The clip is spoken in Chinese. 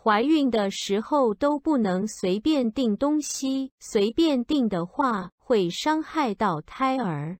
怀孕的时候都不能随便订东西随便订的话会伤害到胎儿。